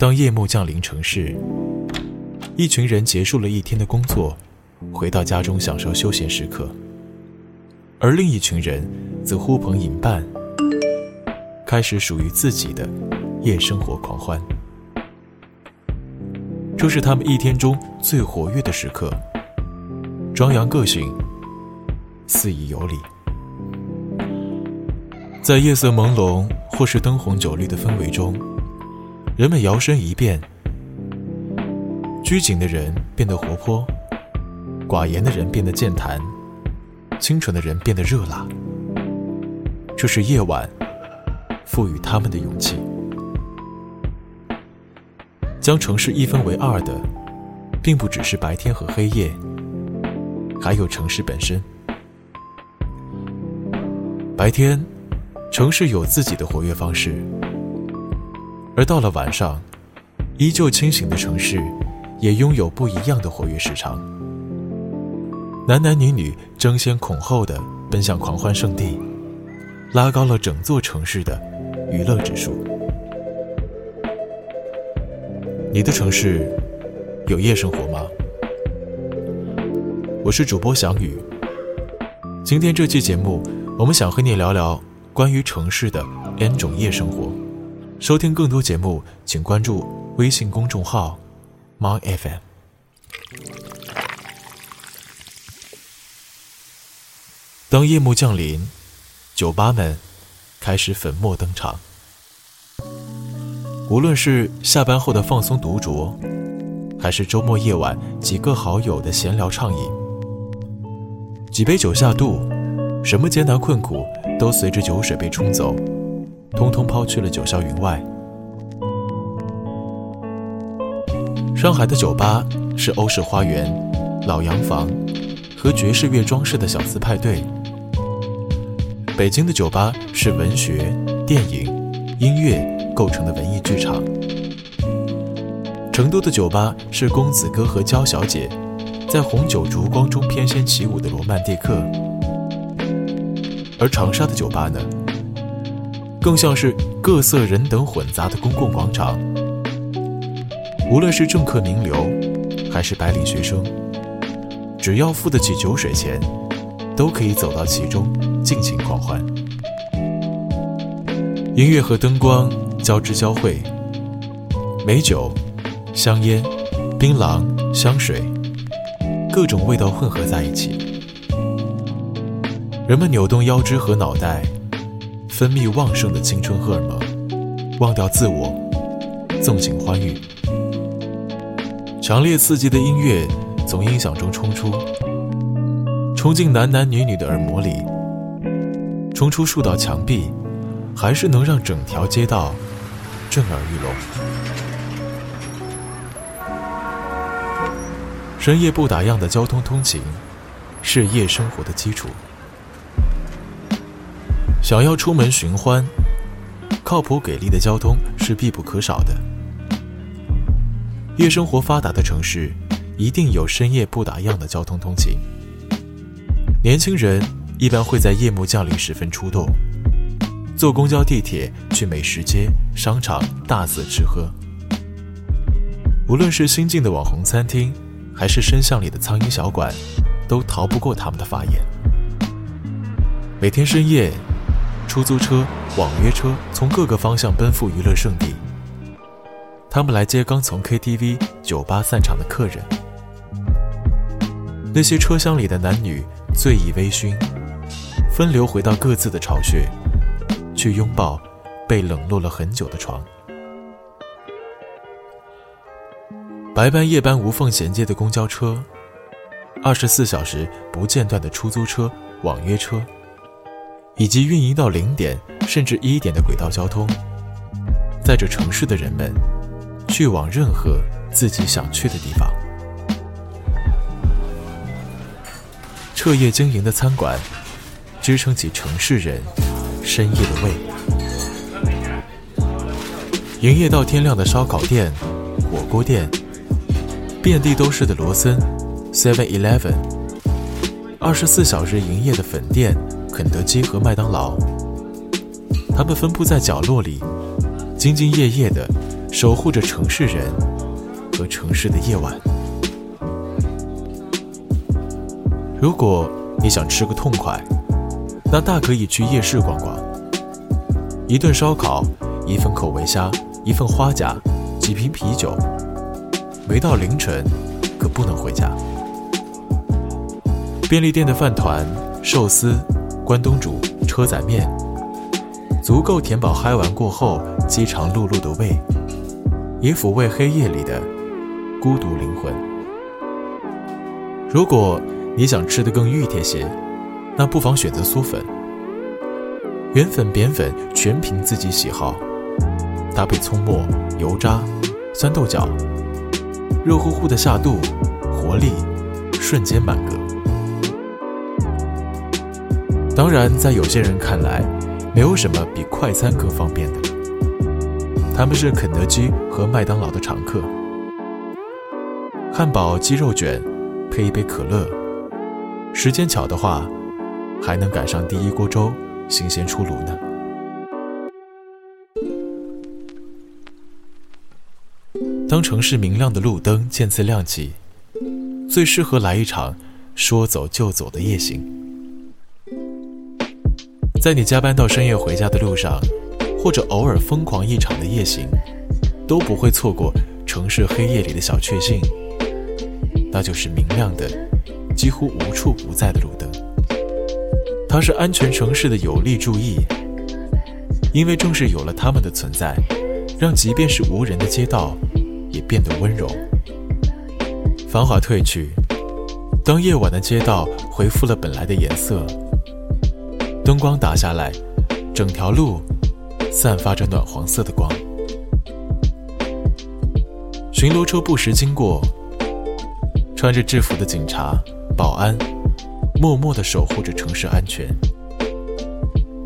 当夜幕降临城市，一群人结束了一天的工作，回到家中享受休闲时刻；而另一群人则呼朋引伴，开始属于自己的夜生活狂欢。这是他们一天中最活跃的时刻，张扬个性，肆意游历。在夜色朦胧或是灯红酒绿的氛围中，人们摇身一变，拘谨的人变得活泼，寡言的人变得健谈，清纯的人变得热辣。这是夜晚赋予他们的勇气。将城市一分为二的，并不只是白天和黑夜，还有城市本身。白天，城市有自己的活跃方式；而到了晚上，依旧清醒的城市，也拥有不一样的活跃时长。男男女女争先恐后的奔向狂欢圣地，拉高了整座城市的娱乐指数。你的城市有夜生活吗？我是主播翔宇。今天这期节目，我们想和你聊聊关于城市的 N 种夜生活。收听更多节目，请关注微信公众号 “myfm”。当夜幕降临，酒吧们开始粉墨登场。无论是下班后的放松独酌，还是周末夜晚几个好友的闲聊畅饮，几杯酒下肚，什么艰难困苦都随着酒水被冲走，通通抛去了九霄云外。上海的酒吧是欧式花园、老洋房和爵士乐装饰的小资派对；北京的酒吧是文学、电影、音乐。构成的文艺剧场。成都的酒吧是公子哥和娇小姐在红酒烛光中翩跹起舞的罗曼蒂克，而长沙的酒吧呢，更像是各色人等混杂的公共广场。无论是政客名流，还是白领学生，只要付得起酒水钱，都可以走到其中尽情狂欢。音乐和灯光。交织交汇，美酒、香烟、槟榔、香水，各种味道混合在一起。人们扭动腰肢和脑袋，分泌旺盛的青春荷尔蒙，忘掉自我，纵情欢愉。强烈刺激的音乐从音响中冲出，冲进男男女女的耳膜里，冲出数道墙壁，还是能让整条街道。震耳欲聋。深夜不打烊的交通通勤，是夜生活的基础。想要出门寻欢，靠谱给力的交通是必不可少的。夜生活发达的城市，一定有深夜不打烊的交通通勤。年轻人一般会在夜幕降临时分出动。坐公交、地铁去美食街、商场大肆吃喝，无论是新进的网红餐厅，还是深巷里的苍蝇小馆，都逃不过他们的法眼。每天深夜，出租车、网约车从各个方向奔赴娱乐圣地，他们来接刚从 KTV、酒吧散场的客人。那些车厢里的男女醉意微醺，分流回到各自的巢穴。去拥抱被冷落了很久的床。白班夜班无缝衔接的公交车，二十四小时不间断的出租车、网约车，以及运营到零点甚至一点的轨道交通，载着城市的人们去往任何自己想去的地方。彻夜经营的餐馆，支撑起城市人。深夜的胃，营业到天亮的烧烤店、火锅店，遍地都是的罗森、Seven Eleven，二十四小时营业的粉店、肯德基和麦当劳，他们分布在角落里，兢兢业业的守护着城市人和城市的夜晚。如果你想吃个痛快，那大可以去夜市逛逛。一顿烧烤，一份口味虾，一份花甲，几瓶啤酒。没到凌晨，可不能回家。便利店的饭团、寿司、关东煮、车仔面，足够填饱嗨完过后饥肠辘辘的胃，也抚慰黑夜里的孤独灵魂。如果你想吃得更熨帖些，那不妨选择酥粉。圆粉、扁粉全凭自己喜好，搭配葱末、油渣、酸豆角，热乎乎的下肚，活力瞬间满格。当然，在有些人看来，没有什么比快餐更方便的。他们是肯德基和麦当劳的常客，汉堡、鸡肉卷，配一杯可乐。时间巧的话，还能赶上第一锅粥新鲜出炉呢。当城市明亮的路灯渐次亮起，最适合来一场说走就走的夜行。在你加班到深夜回家的路上，或者偶尔疯狂一场的夜行，都不会错过城市黑夜里的小确幸，那就是明亮的。几乎无处不在的路灯，它是安全城市的有力注意。因为正是有了它们的存在，让即便是无人的街道也变得温柔。繁华褪去，当夜晚的街道恢复了本来的颜色，灯光打下来，整条路散发着暖黄色的光。巡逻车不时经过，穿着制服的警察。保安默默地守护着城市安全，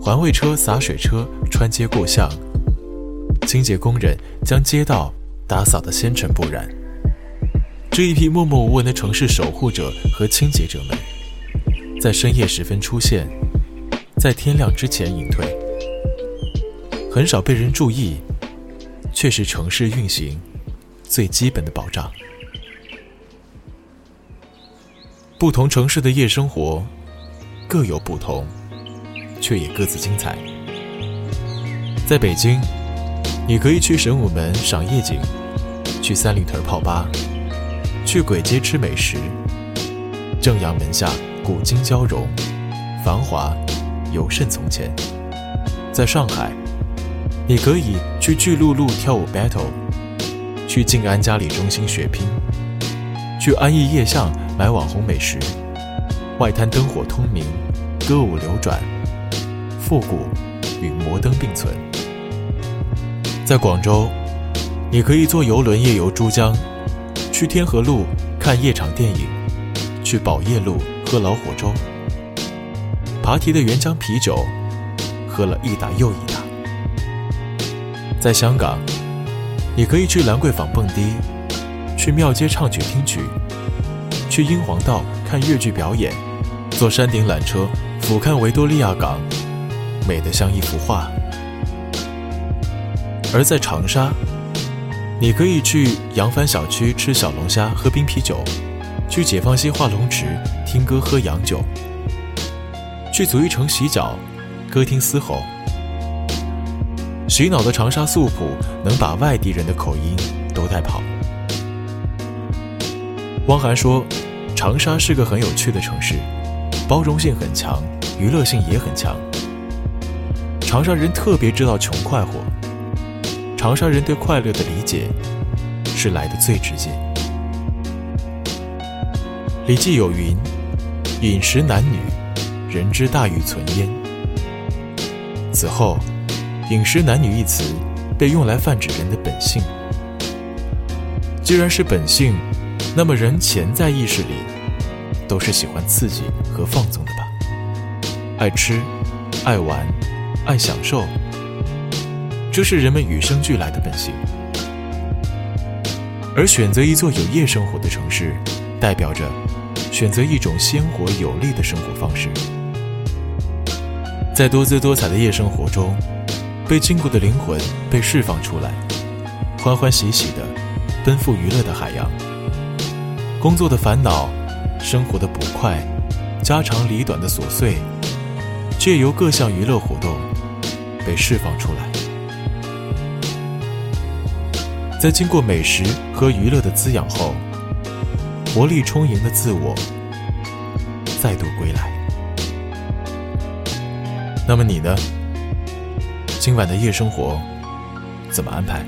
环卫车、洒水车穿街过巷，清洁工人将街道打扫得纤尘不染。这一批默默无闻的城市守护者和清洁者们，在深夜时分出现，在天亮之前隐退，很少被人注意，却是城市运行最基本的保障。不同城市的夜生活各有不同，却也各自精彩。在北京，你可以去神武门赏夜景，去三里屯泡吧，去簋街吃美食。正阳门下古今交融，繁华尤甚从前。在上海，你可以去巨鹿路跳舞 battle，去静安嘉里中心血拼，去安逸夜巷。买网红美食，外滩灯火通明，歌舞流转，复古与摩登并存。在广州，你可以坐游轮夜游珠江，去天河路看夜场电影，去宝业路喝老火粥，扒提的原浆啤酒，喝了一打又一打。在香港，你可以去兰桂坊蹦迪，去庙街唱曲听曲。去英皇道看越剧表演，坐山顶缆车俯瞰维多利亚港，美得像一幅画。而在长沙，你可以去扬帆小区吃小龙虾、喝冰啤酒，去解放西画龙池听歌喝洋酒，去足浴城洗脚，歌厅嘶吼。洗脑的长沙素朴能把外地人的口音都带跑。汪涵说。长沙是个很有趣的城市，包容性很强，娱乐性也很强。长沙人特别知道穷快活，长沙人对快乐的理解是来的最直接。《礼记》有云：“饮食男女，人之大欲存焉。”此后，“饮食男女”一词被用来泛指人的本性。既然是本性。那么，人潜在意识里都是喜欢刺激和放纵的吧？爱吃、爱玩、爱享受，这是人们与生俱来的本性。而选择一座有夜生活的城市，代表着选择一种鲜活有力的生活方式。在多姿多彩的夜生活中，被禁锢的灵魂被释放出来，欢欢喜喜的奔赴娱乐的海洋。工作的烦恼，生活的不快，家长里短的琐碎，借由各项娱乐活动被释放出来。在经过美食和娱乐的滋养后，活力充盈的自我再度归来。那么你呢？今晚的夜生活怎么安排？